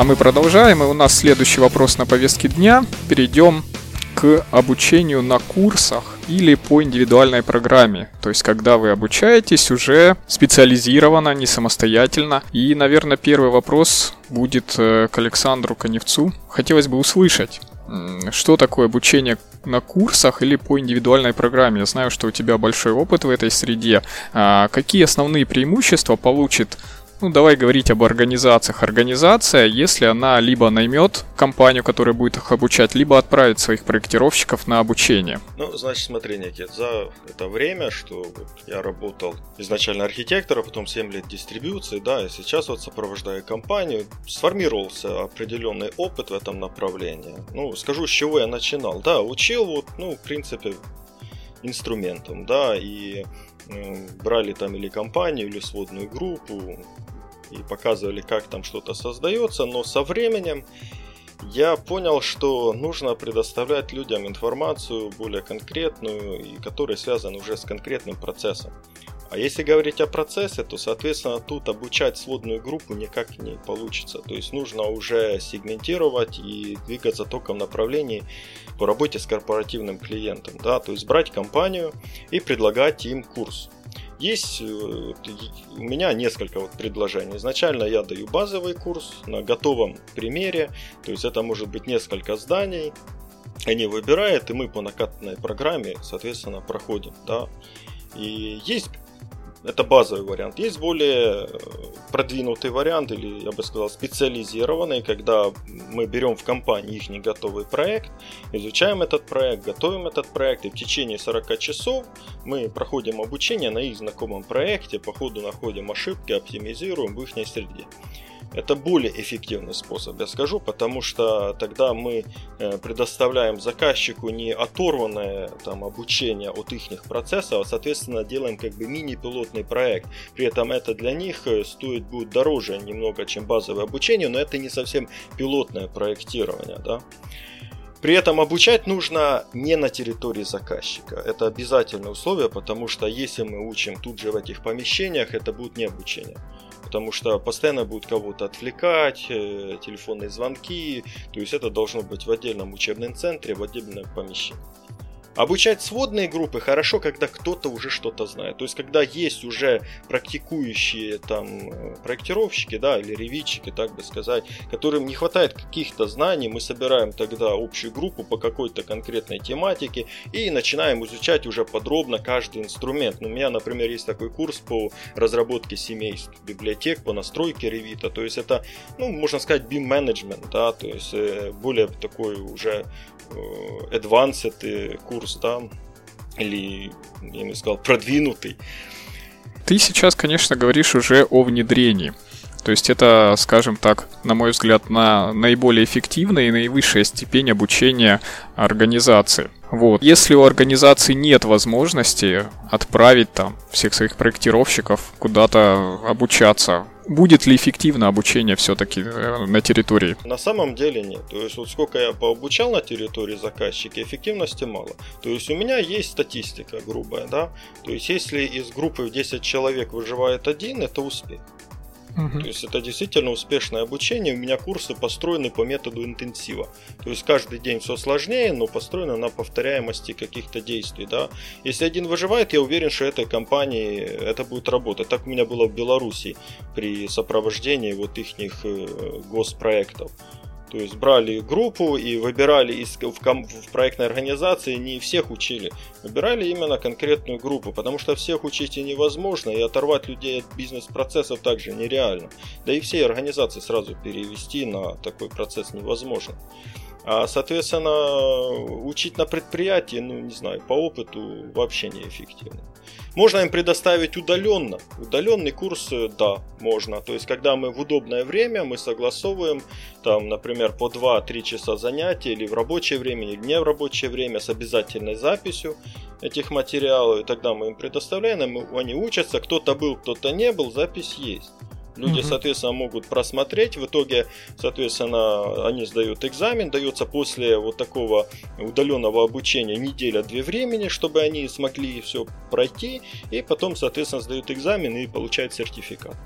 А мы продолжаем, и у нас следующий вопрос на повестке дня. Перейдем к обучению на курсах или по индивидуальной программе. То есть, когда вы обучаетесь уже специализированно, не самостоятельно. И, наверное, первый вопрос будет э, к Александру Коневцу. Хотелось бы услышать, что такое обучение на курсах или по индивидуальной программе. Я знаю, что у тебя большой опыт в этой среде. А какие основные преимущества получит ну, давай говорить об организациях. Организация, если она либо наймет компанию, которая будет их обучать, либо отправит своих проектировщиков на обучение. Ну, значит, смотри, Никит, за это время, что я работал изначально архитектором, потом 7 лет дистрибьюции, да, и сейчас вот сопровождаю компанию, сформировался определенный опыт в этом направлении. Ну, скажу, с чего я начинал. Да, учил вот, ну, в принципе, инструментом, да, и брали там или компанию, или сводную группу, и показывали, как там что-то создается, но со временем я понял, что нужно предоставлять людям информацию более конкретную и которая связана уже с конкретным процессом. А если говорить о процессе, то, соответственно, тут обучать сводную группу никак не получится. То есть нужно уже сегментировать и двигаться только в направлении по работе с корпоративным клиентом. Да? То есть брать компанию и предлагать им курс. Есть э, у меня несколько вот предложений. Изначально я даю базовый курс на готовом примере, то есть это может быть несколько зданий, они выбирают, и мы по накатанной программе, соответственно, проходим. Да. И есть это базовый вариант. Есть более э, продвинутый вариант, или я бы сказал специализированный, когда мы берем в компании их готовый проект, изучаем этот проект, готовим этот проект, и в течение 40 часов мы проходим обучение на их знакомом проекте, по ходу находим ошибки, оптимизируем в их среде. Это более эффективный способ, я скажу, потому что тогда мы э, предоставляем заказчику не оторванное там, обучение от их процессов, а соответственно делаем как бы мини-пилотный проект. При этом это для них э, стоит будет дороже немного, чем базовое обучение, но это не совсем пилотное проектирование. Да? При этом обучать нужно не на территории заказчика. Это обязательное условие, потому что если мы учим тут же в этих помещениях, это будет не обучение потому что постоянно будут кого-то отвлекать, э, телефонные звонки, то есть это должно быть в отдельном учебном центре, в отдельном помещении. Обучать сводные группы хорошо, когда кто-то уже что-то знает. То есть, когда есть уже практикующие там э, проектировщики, да, или ревитчики, так бы сказать, которым не хватает каких-то знаний, мы собираем тогда общую группу по какой-то конкретной тематике и начинаем изучать уже подробно каждый инструмент. Ну, у меня, например, есть такой курс по разработке семейств, библиотек, по настройке ревита. То есть, это, ну, можно сказать, BIM management, да, то есть, э, более такой уже advanced курс, да, или, я бы сказал, продвинутый. Ты сейчас, конечно, говоришь уже о внедрении. То есть это, скажем так, на мой взгляд, на наиболее эффективная и наивысшая степень обучения организации. Вот. Если у организации нет возможности отправить там всех своих проектировщиков куда-то обучаться, будет ли эффективно обучение все-таки э, на территории? На самом деле нет. То есть вот сколько я пообучал на территории заказчика, эффективности мало. То есть у меня есть статистика грубая, да. То есть если из группы в 10 человек выживает один, это успех. Угу. То есть это действительно успешное обучение. У меня курсы построены по методу интенсива. То есть каждый день все сложнее, но построено на повторяемости каких-то действий. Да? Если один выживает, я уверен, что этой компании это будет работать. Так у меня было в Беларуси при сопровождении вот их э, госпроектов. То есть брали группу и выбирали из, в, в проектной организации, не всех учили. Выбирали именно конкретную группу, потому что всех учить и невозможно, и оторвать людей от бизнес-процессов также нереально. Да и все организации сразу перевести на такой процесс невозможно. А, соответственно, учить на предприятии, ну, не знаю, по опыту вообще неэффективно. Можно им предоставить удаленно. Удаленный курс, э, да, можно. То есть, когда мы в удобное время, мы согласовываем, там, например, по 2-3 часа занятий, или в рабочее время, или не в рабочее время, с обязательной записью этих материалов, и тогда мы им предоставляем, они учатся, кто-то был, кто-то не был, запись есть. Люди, соответственно, могут просмотреть. В итоге, соответственно, они сдают экзамен. Дается после вот такого удаленного обучения неделя-две времени, чтобы они смогли все пройти. И потом, соответственно, сдают экзамен и получают сертификат.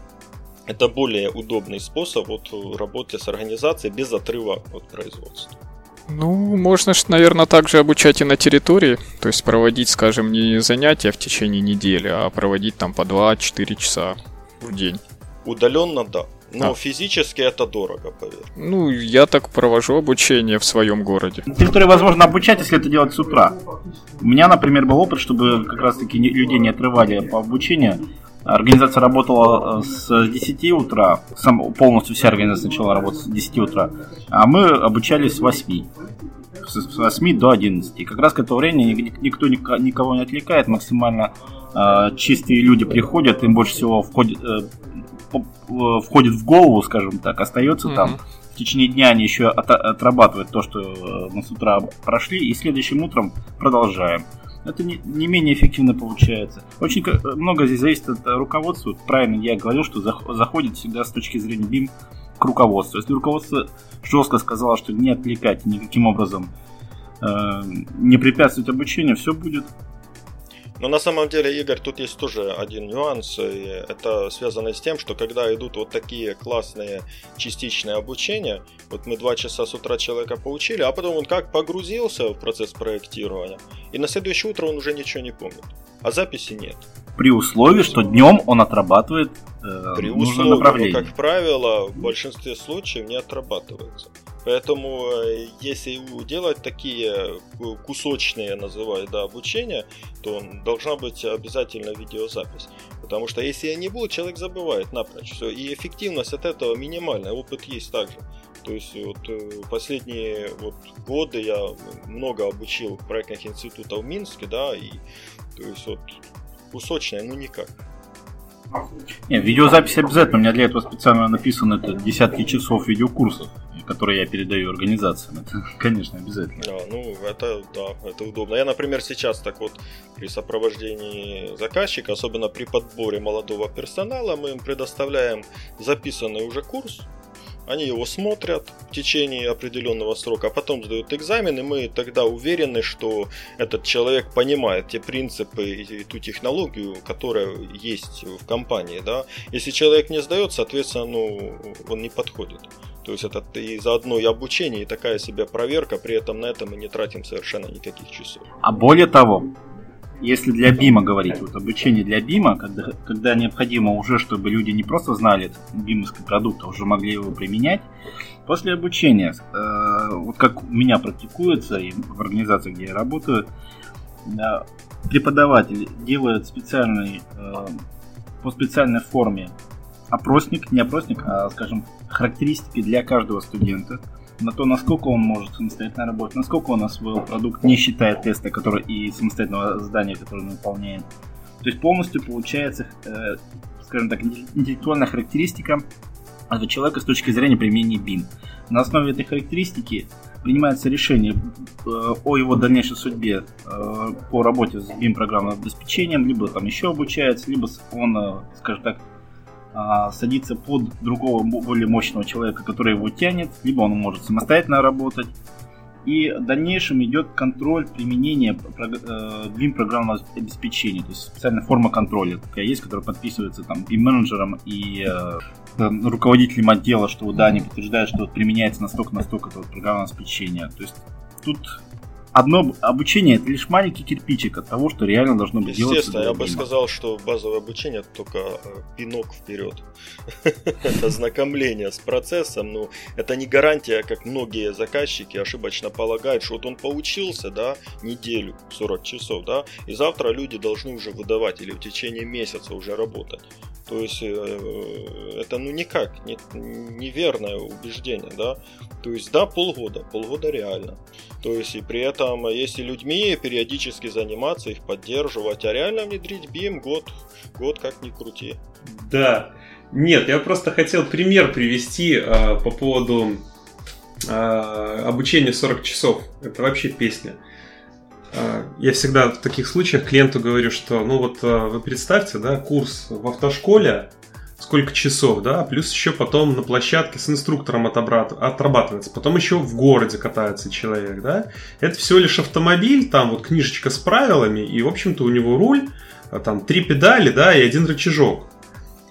это более удобный способ вот работы с организацией без отрыва от производства. Ну, можно же, наверное, также обучать и на территории. То есть проводить, скажем, не занятия в течение недели, а проводить там по 2-4 часа в день. Удаленно, да. Но а. физически это дорого, поверь. Ну, я так провожу обучение в своем городе. На территории возможно обучать, если это делать с утра. У меня, например, был опыт, чтобы как раз-таки людей не отрывали по обучению. Организация работала э, с 10 утра, сам, полностью вся организация начала работать с 10 утра, а мы обучались с 8 с 8 до 11. И как раз к этому времени никто никого не отвлекает, максимально э, чистые люди приходят, им больше всего входит, э, входит в голову, скажем так, остается mm-hmm. там. В течение дня они еще от, отрабатывают то, что э, мы с утра прошли, и следующим утром продолжаем это не, не менее эффективно получается. Очень много здесь зависит от руководства. Правильно я говорил, что заходит всегда с точки зрения BIM к руководству. Если руководство жестко сказало, что не отвлекать никаким образом, э, не препятствовать обучению, все будет но на самом деле, Игорь, тут есть тоже один нюанс. И это связано с тем, что когда идут вот такие классные частичные обучения, вот мы два часа с утра человека поучили, а потом он как погрузился в процесс проектирования, и на следующее утро он уже ничего не помнит. А записи нет. При условии, что днем он отрабатывает э, При условии, направление. Но, как правило, в большинстве случаев не отрабатывается. Поэтому, э, если делать такие кусочные, называют, да, обучения, то должна быть обязательно видеозапись. Потому что если я не буду, человек забывает напрочь. Все. И эффективность от этого минимальная. Опыт есть также. То есть вот э, последние вот годы я много обучил проектных институтов в Минске, да, и то есть вот кусочная, ну никак. Не, видеозапись обязательно. У меня для этого специально написано это десятки часов видеокурсов, которые я передаю организациям. Это, конечно, обязательно. А, ну, это да, это удобно. Я, например, сейчас так вот при сопровождении заказчика, особенно при подборе молодого персонала, мы им предоставляем записанный уже курс, они его смотрят в течение определенного срока, а потом сдают экзамен, и мы тогда уверены, что этот человек понимает те принципы и ту технологию, которая есть в компании. Да? Если человек не сдает, соответственно, ну, он не подходит. То есть это и заодно и обучение, и такая себе проверка, при этом на это мы не тратим совершенно никаких часов. А более того, если для БИМа говорить, вот обучение для БИМа, когда, когда необходимо уже, чтобы люди не просто знали бимовский продукт, а уже могли его применять, после обучения, э, вот как у меня практикуется и в организации, где я работаю, э, преподаватель делает специальный, э, по специальной форме опросник, не опросник, а, скажем, характеристики для каждого студента – на то, насколько он может самостоятельно работать, насколько он освоил продукт, не считая теста который, и самостоятельного задания, которое он выполняет. То есть полностью получается, э, скажем так, интеллектуальная характеристика этого человека с точки зрения применения BIM. На основе этой характеристики принимается решение э, о его дальнейшей судьбе э, по работе с BIM программным обеспечением, либо там еще обучается, либо он, э, скажем так, а, садиться под другого более мощного человека, который его тянет, либо он может самостоятельно работать. И в дальнейшем идет контроль применения BIM э, программного обеспечения, то есть специальная форма контроля такая есть, которая подписывается там BIM менеджером и э, руководителем отдела, что да, они подтверждают, что применяется настолько-настолько это вот программное обеспечение. То есть тут одно обучение это лишь маленький кирпичик от того, что реально должно быть делаться. Естественно, я бы сказал, что базовое обучение это только э, пинок вперед. это знакомление с процессом, но это не гарантия, как многие заказчики ошибочно полагают, что вот он поучился, да, неделю, 40 часов, да, и завтра люди должны уже выдавать или в течение месяца уже работать. То есть э, это ну никак не, неверное убеждение, да. То есть да, полгода, полгода реально. То есть и при этом, если людьми периодически заниматься, их поддерживать, а реально внедрить BIM год, год как ни крути. Да. Нет, я просто хотел пример привести э, по поводу э, обучения 40 часов. Это вообще песня. Я всегда в таких случаях клиенту говорю, что, ну вот а, вы представьте, да, курс в автошколе, сколько часов, да, плюс еще потом на площадке с инструктором отрабатывается, потом еще в городе катается человек, да, это всего лишь автомобиль, там вот книжечка с правилами, и, в общем-то, у него руль, а, там три педали, да, и один рычажок.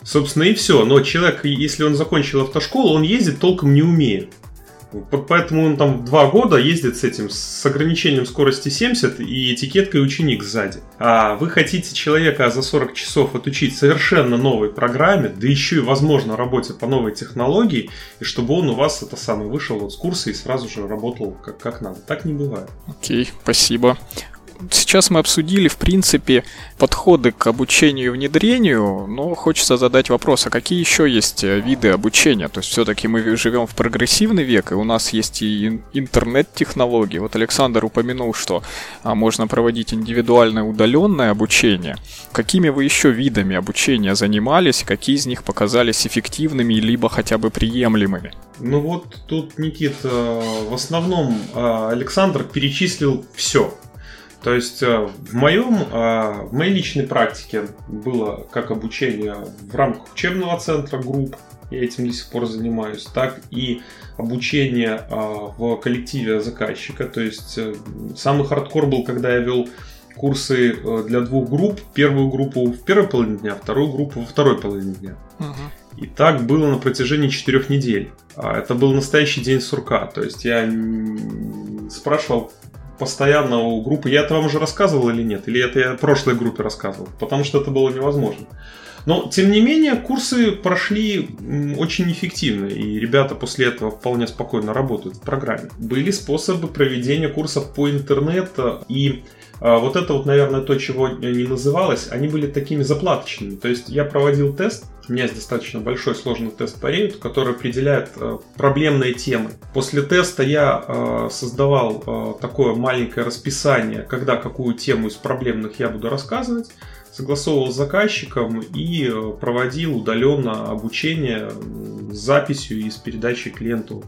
Собственно, и все. Но человек, если он закончил автошколу, он ездит толком не умеет. Поэтому он там два года ездит с этим, с ограничением скорости 70 и этикеткой ученик сзади. А вы хотите человека за 40 часов отучить совершенно новой программе, да еще и, возможно, работе по новой технологии, и чтобы он у вас это самое вышел вот с курса и сразу же работал как, как надо. Так не бывает. Окей, спасибо сейчас мы обсудили, в принципе, подходы к обучению и внедрению, но хочется задать вопрос, а какие еще есть э, виды обучения? То есть все-таки мы живем в прогрессивный век, и у нас есть и интернет-технологии. Вот Александр упомянул, что а, можно проводить индивидуальное удаленное обучение. Какими вы еще видами обучения занимались, какие из них показались эффективными, либо хотя бы приемлемыми? Ну вот тут, Никит, в основном а, Александр перечислил все. То есть э, в моем, э, в моей личной практике было как обучение в рамках учебного центра групп, я этим до сих пор занимаюсь, так и обучение э, в коллективе заказчика. То есть самый хардкор был, когда я вел курсы для двух групп. Первую группу в первой половине дня, вторую группу во второй половине дня. И так было на протяжении четырех недель. А это был настоящий день сурка. То есть я спрашивал постоянно у группы. Я это вам уже рассказывал или нет? Или это я в прошлой группе рассказывал? Потому что это было невозможно. Но, тем не менее, курсы прошли очень эффективно, и ребята после этого вполне спокойно работают в программе. Были способы проведения курсов по интернету, и а, вот это вот, наверное, то, чего не называлось, они были такими заплаточными. То есть я проводил тест, у меня есть достаточно большой сложный тест по Revit, который определяет э, проблемные темы. После теста я э, создавал э, такое маленькое расписание, когда какую тему из проблемных я буду рассказывать согласовывал с заказчиком и проводил удаленно обучение с записью и с передачей клиенту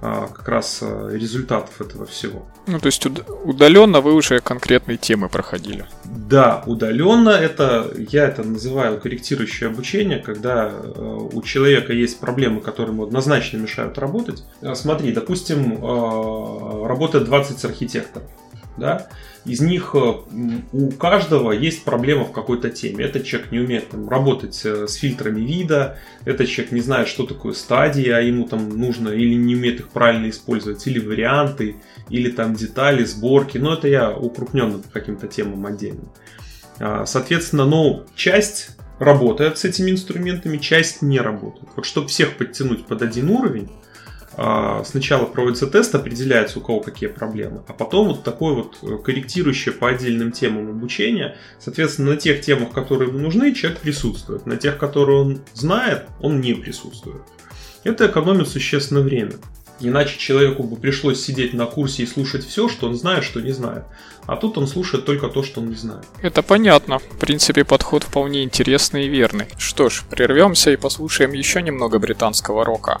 как раз а, результатов этого всего. Ну, то есть удаленно вы уже конкретные темы проходили. Да, удаленно это, я это называю корректирующее обучение, когда а, у человека есть проблемы, которые ему однозначно мешают работать. Смотри, допустим, работает 20 архитекторов да, из них э, у каждого есть проблема в какой-то теме. Этот человек не умеет там, работать э, с фильтрами вида, этот человек не знает, что такое стадии, а ему там нужно или не умеет их правильно использовать, или варианты, или там детали, сборки. Но это я укрупненно по каким-то темам отдельно. А, соответственно, ну, часть работает с этими инструментами, часть не работает. Вот чтобы всех подтянуть под один уровень, сначала проводится тест, определяется у кого какие проблемы, а потом вот такое вот э, корректирующее по отдельным темам обучение. Соответственно, на тех темах, которые ему нужны, человек присутствует. На тех, которые он знает, он не присутствует. Это экономит существенно время. Иначе человеку бы пришлось сидеть на курсе и слушать все, что он знает, что не знает. А тут он слушает только то, что он не знает. Это понятно. В принципе, подход вполне интересный и верный. Что ж, прервемся и послушаем еще немного британского рока.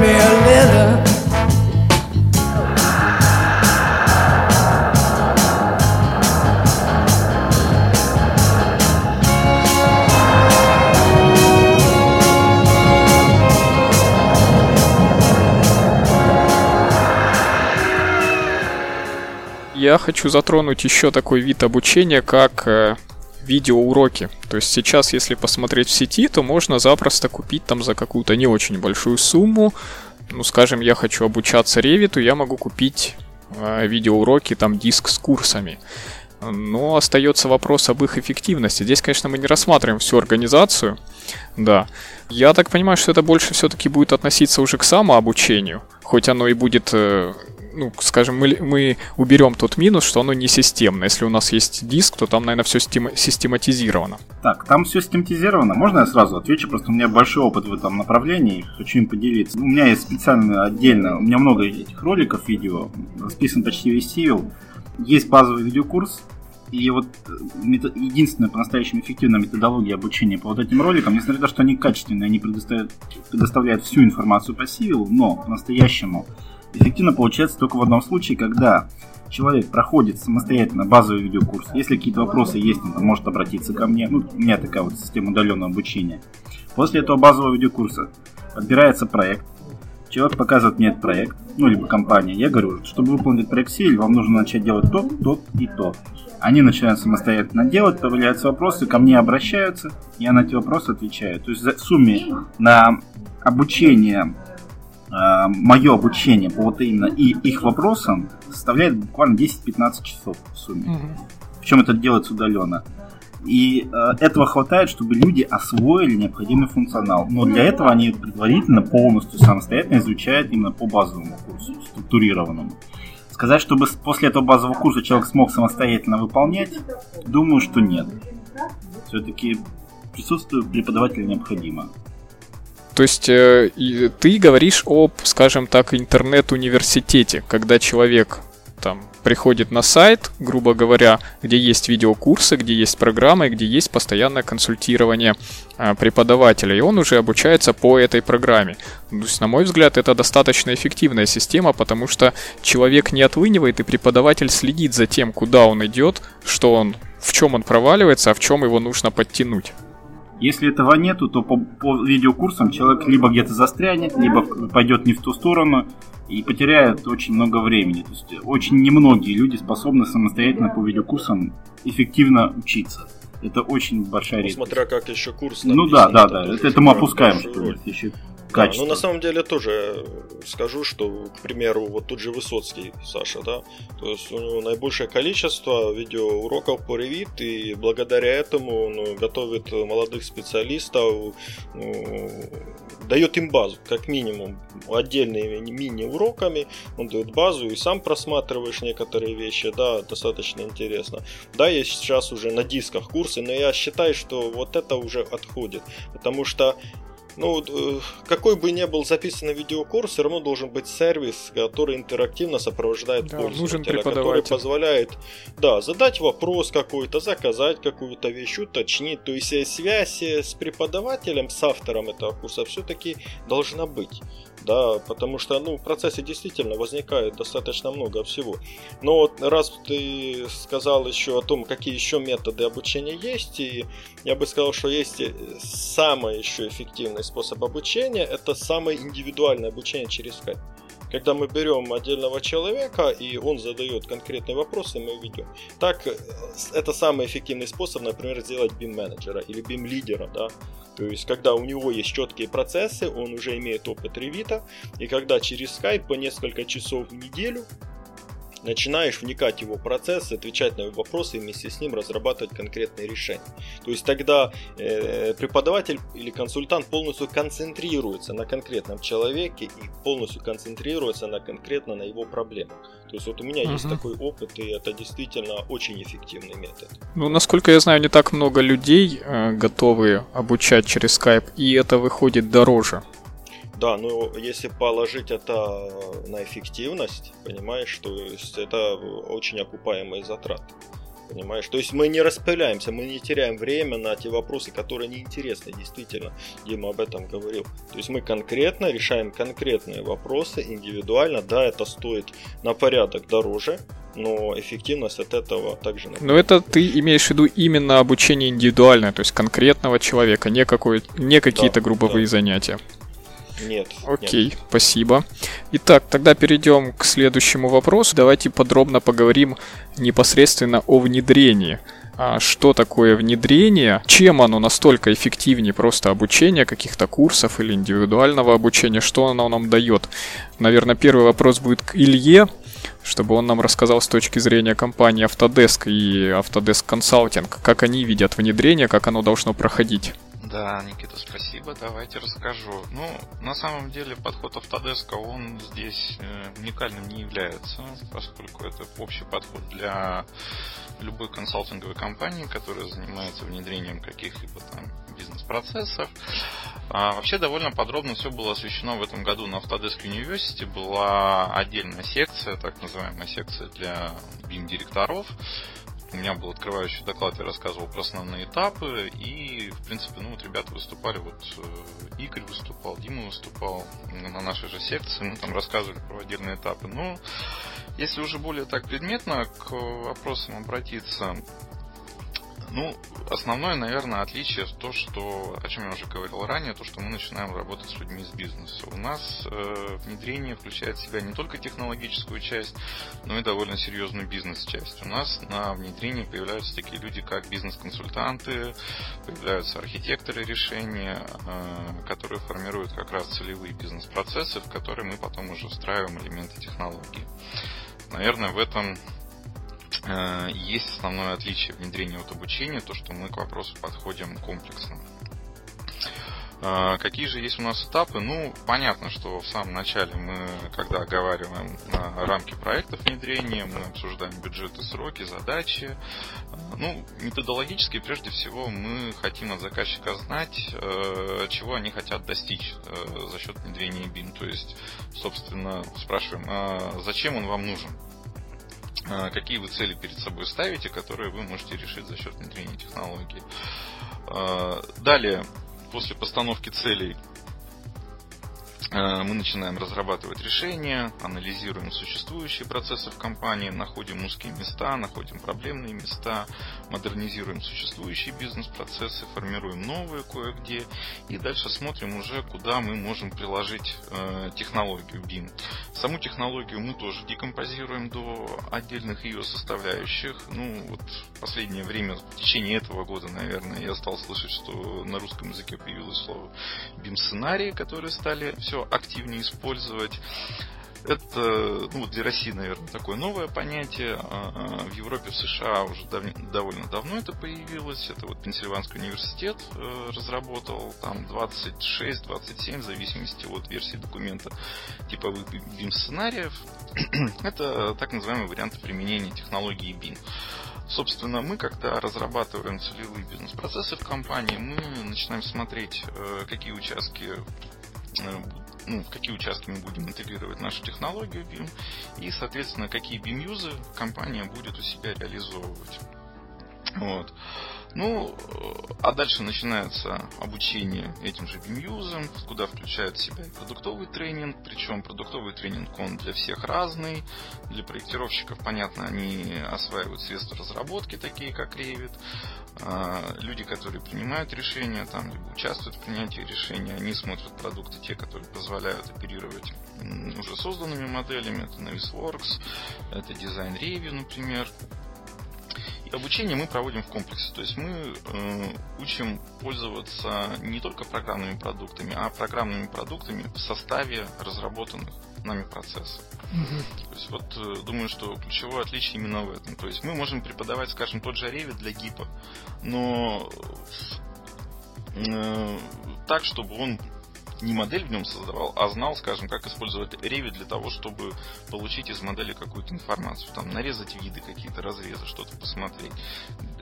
me a letter. Я хочу затронуть еще такой вид обучения, как э, видеоуроки. То есть сейчас, если посмотреть в сети, то можно запросто купить там за какую-то не очень большую сумму. Ну, скажем, я хочу обучаться ревиту, я могу купить э, видеоуроки, там диск с курсами. Но остается вопрос об их эффективности. Здесь, конечно, мы не рассматриваем всю организацию, да. Я так понимаю, что это больше все-таки будет относиться уже к самообучению, хоть оно и будет э, ну, скажем, мы, мы уберем тот минус, что оно не системно. Если у нас есть диск, то там, наверное, все систематизировано. Так, там все систематизировано. Можно я сразу отвечу? Просто у меня большой опыт в этом направлении. Хочу им поделиться. У меня есть специально отдельно, у меня много этих роликов, видео, расписан почти весь Civil. Есть базовый видеокурс, и вот э, единственная по-настоящему эффективная методология обучения по вот этим роликам, несмотря на то, что они качественные, они предоставляют, предоставляют всю информацию по Civil, но по-настоящему эффективно получается только в одном случае, когда человек проходит самостоятельно базовый видеокурс. Если какие-то вопросы есть, он может обратиться ко мне. Ну, у меня такая вот система удаленного обучения. После этого базового видеокурса подбирается проект. Человек показывает мне этот проект, ну, либо компания. Я говорю, чтобы выполнить проект C, вам нужно начать делать то, то и то. Они начинают самостоятельно делать, появляются вопросы, ко мне обращаются, я на эти вопросы отвечаю. То есть в сумме на обучение мое обучение по вот именно и их вопросам составляет буквально 10-15 часов в сумме. Угу. Причем это делается удаленно. И э, этого хватает, чтобы люди освоили необходимый функционал. Но для этого они предварительно полностью самостоятельно изучают именно по базовому курсу, структурированному. Сказать, чтобы после этого базового курса человек смог самостоятельно выполнять, думаю, что нет. Все-таки присутствие преподавателя необходимо. То есть э, ты говоришь об, скажем так, интернет-университете, когда человек там приходит на сайт, грубо говоря, где есть видеокурсы, где есть программы, где есть постоянное консультирование э, преподавателя, и он уже обучается по этой программе. То есть, на мой взгляд, это достаточно эффективная система, потому что человек не отлынивает, и преподаватель следит за тем, куда он идет, что он, в чем он проваливается, а в чем его нужно подтянуть. Если этого нету, то по, по видеокурсам человек либо где-то застрянет, либо пойдет не в ту сторону и потеряет очень много времени. То есть очень немногие люди способны самостоятельно по видеокурсам эффективно учиться. Это очень большая редкость. Смотря как еще курс. Ну да, да, да. Это, это мы опускаем, что еще качество. Да, ну, на самом деле тоже скажу, что, к примеру, вот тут же Высоцкий, Саша, да, то есть у него наибольшее количество видеоуроков по Revit, и благодаря этому он готовит молодых специалистов, ну, дает им базу, как минимум, отдельными мини-уроками, он дает базу, и сам просматриваешь некоторые вещи, да, достаточно интересно. Да, есть сейчас уже на дисках курсы, но я считаю, что вот это уже отходит, потому что ну, э, какой бы ни был записан видеокурс, все равно должен быть сервис, который интерактивно сопровождает да, пользователя, который позволяет, да, задать вопрос какой-то, заказать какую-то вещь, уточнить. То есть связь с преподавателем, с автором этого курса все-таки должна быть да, потому что, ну, в процессе действительно возникает достаточно много всего. Но вот раз ты сказал еще о том, какие еще методы обучения есть, и я бы сказал, что есть самый еще эффективный способ обучения, это самое индивидуальное обучение через Skype. Когда мы берем отдельного человека, и он задает конкретные вопросы, мы ведем. Так, э, это самый эффективный способ, например, сделать BIM-менеджера или BIM-лидера, да. То есть, когда у него есть четкие процессы, он уже имеет опыт ревита, и когда через Skype по несколько часов в неделю начинаешь вникать в его процесс, отвечать на его вопросы и вместе с ним разрабатывать конкретные решения. То есть тогда э, преподаватель или консультант полностью концентрируется на конкретном человеке и полностью концентрируется на конкретно на его проблемах. То есть вот у меня uh-huh. есть такой опыт, и это действительно очень эффективный метод. Ну, насколько я знаю, не так много людей э, готовы обучать через Skype, и это выходит дороже. Да, но если положить это на эффективность, понимаешь, то есть это очень окупаемые затраты. Понимаешь? То есть мы не распыляемся, мы не теряем время на те вопросы, которые неинтересны, действительно. Дима об этом говорил. То есть мы конкретно решаем конкретные вопросы индивидуально. Да, это стоит на порядок дороже, но эффективность от этого также... Но это ты имеешь в виду именно обучение индивидуальное, то есть конкретного человека, не, какой, не какие-то да, групповые да. занятия. Нет. Окей, нет. спасибо. Итак, тогда перейдем к следующему вопросу. Давайте подробно поговорим непосредственно о внедрении. А что такое внедрение? Чем оно настолько эффективнее просто обучения каких-то курсов или индивидуального обучения? Что оно нам дает? Наверное, первый вопрос будет к Илье, чтобы он нам рассказал с точки зрения компании Autodesk и Autodesk Consulting, как они видят внедрение, как оно должно проходить. Да, Никита, спасибо. Давайте расскажу. Ну, на самом деле, подход Autodesk, он здесь э, уникальным не является, поскольку это общий подход для любой консалтинговой компании, которая занимается внедрением каких-либо там бизнес-процессов. А, вообще довольно подробно все было освещено в этом году на Autodesk University. Была отдельная секция, так называемая секция для BIM-директоров, у меня был открывающий доклад, я рассказывал про основные этапы, и, в принципе, ну вот ребята выступали, вот э, Игорь выступал, Дима выступал на нашей же секции, мы там рассказывали про отдельные этапы. Но если уже более так предметно к вопросам обратиться, ну, основное, наверное, отличие то, что, о чем я уже говорил ранее, то, что мы начинаем работать с людьми из бизнеса. У нас э, внедрение включает в себя не только технологическую часть, но и довольно серьезную бизнес-часть. У нас на внедрении появляются такие люди, как бизнес-консультанты, появляются архитекторы решения, э, которые формируют как раз целевые бизнес-процессы, в которые мы потом уже встраиваем элементы технологии. Наверное, в этом есть основное отличие внедрения от обучения, то, что мы к вопросу подходим комплексно. Э, какие же есть у нас этапы? Ну, понятно, что в самом начале мы, когда оговариваем э, рамки проектов внедрения, мы обсуждаем бюджеты, сроки, задачи. Ну, методологически, прежде всего, мы хотим от заказчика знать, чего они хотят достичь за счет внедрения BIM. То есть, собственно, спрашиваем, а зачем он вам нужен? А, какие вы цели перед собой ставите, которые вы можете решить за счет внедрения технологии. А, далее, после постановки целей мы начинаем разрабатывать решения, анализируем существующие процессы в компании, находим узкие места, находим проблемные места, модернизируем существующие бизнес-процессы, формируем новые кое-где и дальше смотрим уже, куда мы можем приложить э, технологию BIM. Саму технологию мы тоже декомпозируем до отдельных ее составляющих. Ну, вот последнее время, в течение этого года, наверное, я стал слышать, что на русском языке появилось слово BIM-сценарии, которые стали все активнее использовать. Это ну, для России, наверное, такое новое понятие. А, а, в Европе, в США уже дав- довольно давно это появилось. Это вот Пенсильванский университет э, разработал там 26-27, в зависимости от версии документа типовых BIM-сценариев. это так называемые варианты применения технологии BIM. Собственно, мы, когда разрабатываем целевые бизнес-процессы в компании, мы начинаем смотреть, э, какие участки ну, в какие участки мы будем интегрировать нашу технологию BIM и, соответственно, какие BIM-юзы компания будет у себя реализовывать. Вот. Ну, а дальше начинается обучение этим же BIM-юзом, куда включает в себя и продуктовый тренинг, причем продуктовый тренинг он для всех разный. Для проектировщиков, понятно, они осваивают средства разработки, такие как Revit. А, люди, которые принимают решения, там, либо участвуют в принятии решения, они смотрят продукты, те, которые позволяют оперировать уже созданными моделями. Это Navisworks, это Design Review, например. Обучение мы проводим в комплексе, то есть мы э, учим пользоваться не только программными продуктами, а программными продуктами в составе разработанных нами процессов. Угу. То есть вот э, думаю, что ключевое отличие именно в этом. То есть мы можем преподавать, скажем, тот же Revit для гипа, но э, так, чтобы он не модель в нем создавал, а знал, скажем, как использовать Revit для того, чтобы получить из модели какую-то информацию. Там нарезать виды, какие-то разрезы, что-то посмотреть,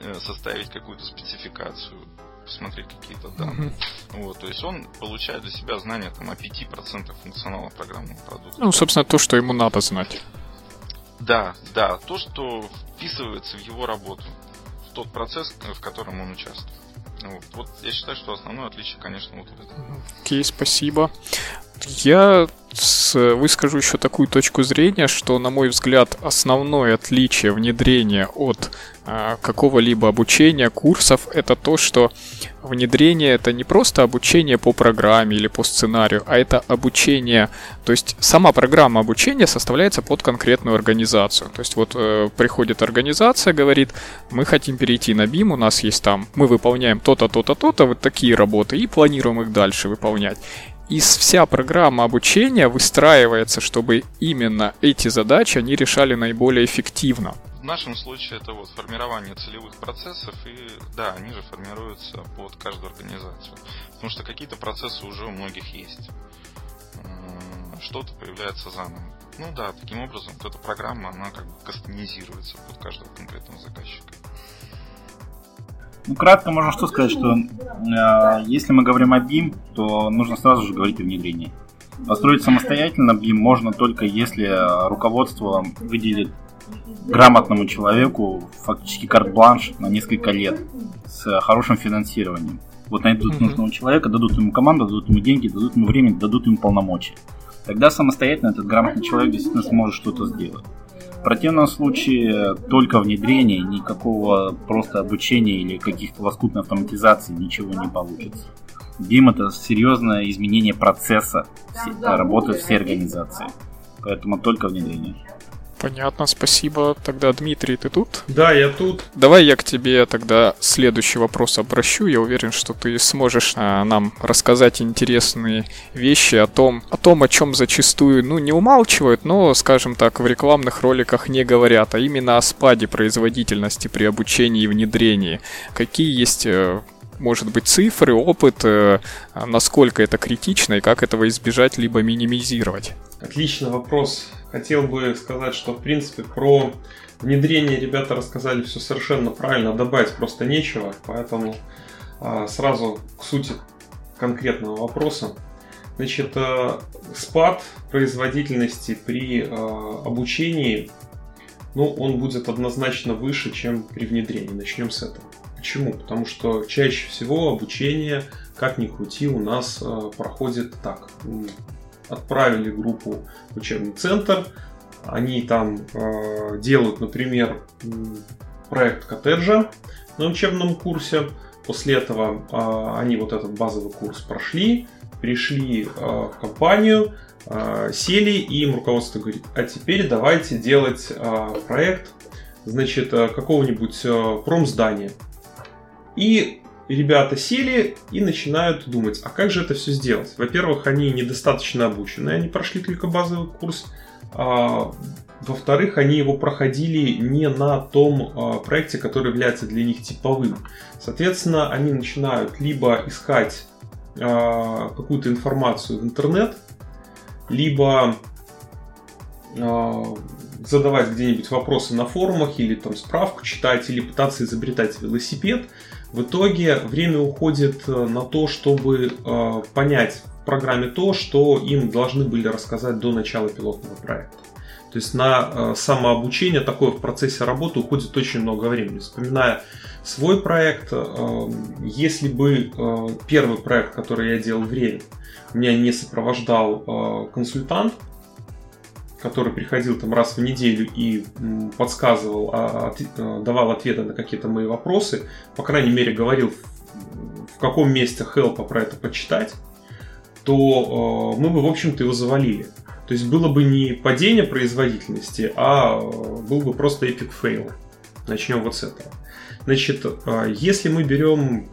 э, составить какую-то спецификацию, посмотреть какие-то данные. Mm-hmm. Вот, то есть он получает для себя знания там, о 5% функционала программного продукта. Ну, собственно, то, что ему надо знать. Да, да, то, что вписывается в его работу, в тот процесс, в котором он участвует. Вот, вот я считаю, что основное отличие, конечно, вот в этом. Окей, okay, спасибо. Я выскажу еще такую точку зрения, что, на мой взгляд, основное отличие внедрения от а, какого-либо обучения, курсов, это то, что внедрение это не просто обучение по программе или по сценарию, а это обучение, то есть сама программа обучения составляется под конкретную организацию. То есть вот э, приходит организация, говорит, мы хотим перейти на BIM, у нас есть там, мы выполняем то-то, то-то, то-то, вот такие работы и планируем их дальше выполнять. И вся программа обучения выстраивается, чтобы именно эти задачи они решали наиболее эффективно. В нашем случае это вот формирование целевых процессов, и да, они же формируются под каждую организацию. Потому что какие-то процессы уже у многих есть. Что-то появляется заново. Ну да, таким образом вот эта программа, она как бы кастомизируется под каждого конкретного заказчика. Ну, кратко можно что сказать, что э, если мы говорим о BIM, то нужно сразу же говорить о внедрении. Построить самостоятельно BIM можно только если руководство выделит грамотному человеку фактически карт-бланш на несколько лет с хорошим финансированием. Вот найдут mm-hmm. нужного человека, дадут ему команду, дадут ему деньги, дадут ему время, дадут ему полномочия. Тогда самостоятельно этот грамотный человек действительно сможет что-то сделать. В противном случае только внедрение, никакого просто обучения или каких-то лоскутной автоматизации ничего не получится. BIM это серьезное изменение процесса работы всей организации. Поэтому только внедрение. Понятно, спасибо. Тогда, Дмитрий, ты тут? Да, я тут. Давай я к тебе тогда следующий вопрос обращу. Я уверен, что ты сможешь а, нам рассказать интересные вещи о том, о том, о чем зачастую, ну, не умалчивают, но, скажем так, в рекламных роликах не говорят, а именно о спаде производительности при обучении и внедрении. Какие есть э, может быть, цифры, опыт, э, насколько это критично и как этого избежать либо минимизировать? Отличный вопрос. Хотел бы сказать, что, в принципе, про внедрение ребята рассказали все совершенно правильно, добавить просто нечего, поэтому а, сразу к сути конкретного вопроса. Значит, а, спад производительности при а, обучении, ну, он будет однозначно выше, чем при внедрении. Начнем с этого. Почему? Потому что чаще всего обучение, как ни крути, у нас э, проходит так. Отправили группу в учебный центр, они там э, делают, например, проект коттеджа на учебном курсе. После этого э, они вот этот базовый курс прошли, пришли э, в компанию, э, сели, и им руководство говорит, а теперь давайте делать э, проект, значит, э, какого-нибудь э, промздания. И ребята сели и начинают думать, а как же это все сделать? Во-первых, они недостаточно обучены, они прошли только базовый курс. А, во-вторых, они его проходили не на том а, проекте, который является для них типовым. Соответственно, они начинают либо искать а, какую-то информацию в интернет, либо а, задавать где-нибудь вопросы на форумах или там справку читать, или пытаться изобретать велосипед – в итоге время уходит э, на то, чтобы э, понять в программе то, что им должны были рассказать до начала пилотного проекта. То есть на э, самообучение такое в процессе работы уходит очень много времени. Вспоминая свой проект, если бы первый проект, который я делал в Реве, меня не сопровождал консультант, который приходил там раз в неделю и подсказывал, а, а, давал ответы на какие-то мои вопросы, по крайней мере говорил, в каком месте хелпа про это почитать, то э, мы бы, в общем-то, его завалили. То есть было бы не падение производительности, а был бы просто epic fail. Начнем вот с этого. Значит, э, если мы берем,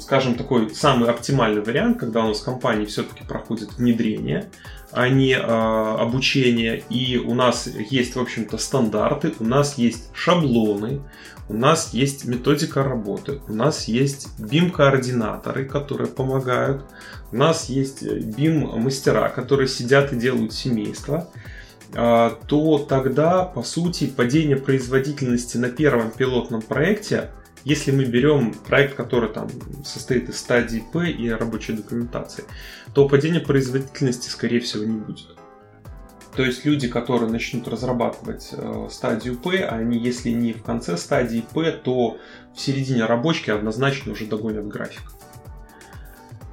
скажем, такой самый оптимальный вариант, когда у нас в компании все-таки проходит внедрение, а не э, обучение. И у нас есть, в общем-то, стандарты, у нас есть шаблоны, у нас есть методика работы, у нас есть BIM-координаторы, которые помогают, у нас есть BIM-мастера, которые сидят и делают семейство а, то тогда, по сути, падение производительности на первом пилотном проекте – если мы берем проект, который там состоит из стадии П и рабочей документации, то падения производительности, скорее всего, не будет. То есть люди, которые начнут разрабатывать э, стадию П, они, если не в конце стадии П, то в середине рабочки однозначно уже догонят график.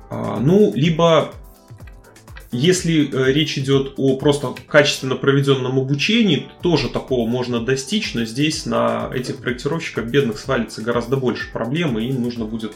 А, ну, либо Если э, речь идет о просто качественно проведенном обучении, то тоже такого можно достичь, но здесь на этих проектировщиков бедных свалится гораздо больше проблем, и им нужно будет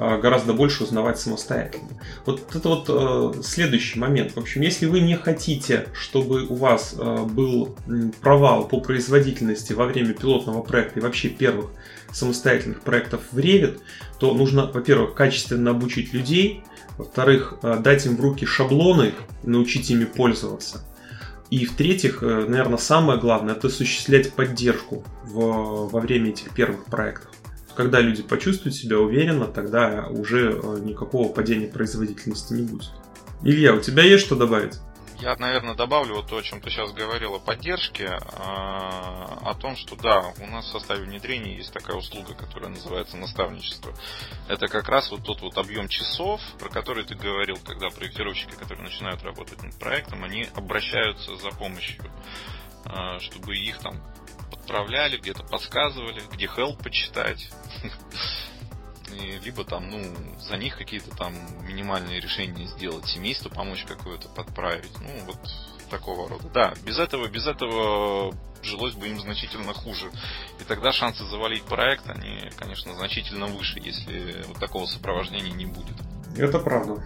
гораздо больше узнавать самостоятельно. Вот это вот э, следующий момент. В общем, если вы не хотите, чтобы у вас э, был провал по производительности во время пилотного проекта и вообще первых самостоятельных проектов в Revit, то нужно, во-первых, качественно обучить людей, во-вторых, э, дать им в руки шаблоны научить ими пользоваться. И в-третьих, наверное, самое главное, это осуществлять поддержку в, во время этих первых проектов. Когда люди почувствуют себя уверенно, тогда уже э, никакого падения производительности не будет. Илья, у тебя есть что добавить? Я, наверное, добавлю вот то, о чем ты сейчас говорил, о поддержке, а, о том, что да, у нас в составе внедрения есть такая услуга, которая называется наставничество. Это как раз вот тот вот объем часов, про который ты говорил, когда проектировщики, которые начинают работать над проектом, они обращаются за помощью, а, чтобы их там подправляли, где-то подсказывали, где help почитать. и либо там, ну, за них какие-то там минимальные решения сделать, семейство помочь какое-то подправить, ну, вот такого рода. Да, без этого, без этого жилось бы им значительно хуже. И тогда шансы завалить проект, они, конечно, значительно выше, если вот такого сопровождения не будет. Это правда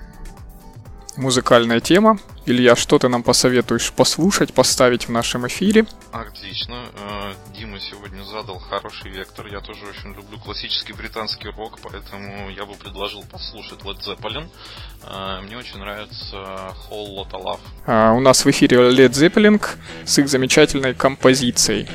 музыкальная тема. Илья, что ты нам посоветуешь послушать, поставить в нашем эфире? Отлично. Э, Дима сегодня задал хороший вектор. Я тоже очень люблю классический британский рок, поэтому я бы предложил послушать Led Zeppelin. Э, мне очень нравится Whole Lotta Love. А, у нас в эфире Led Zeppelin с их замечательной композицией.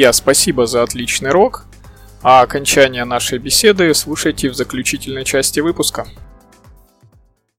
Илья, спасибо за отличный рок. А окончание нашей беседы слушайте в заключительной части выпуска.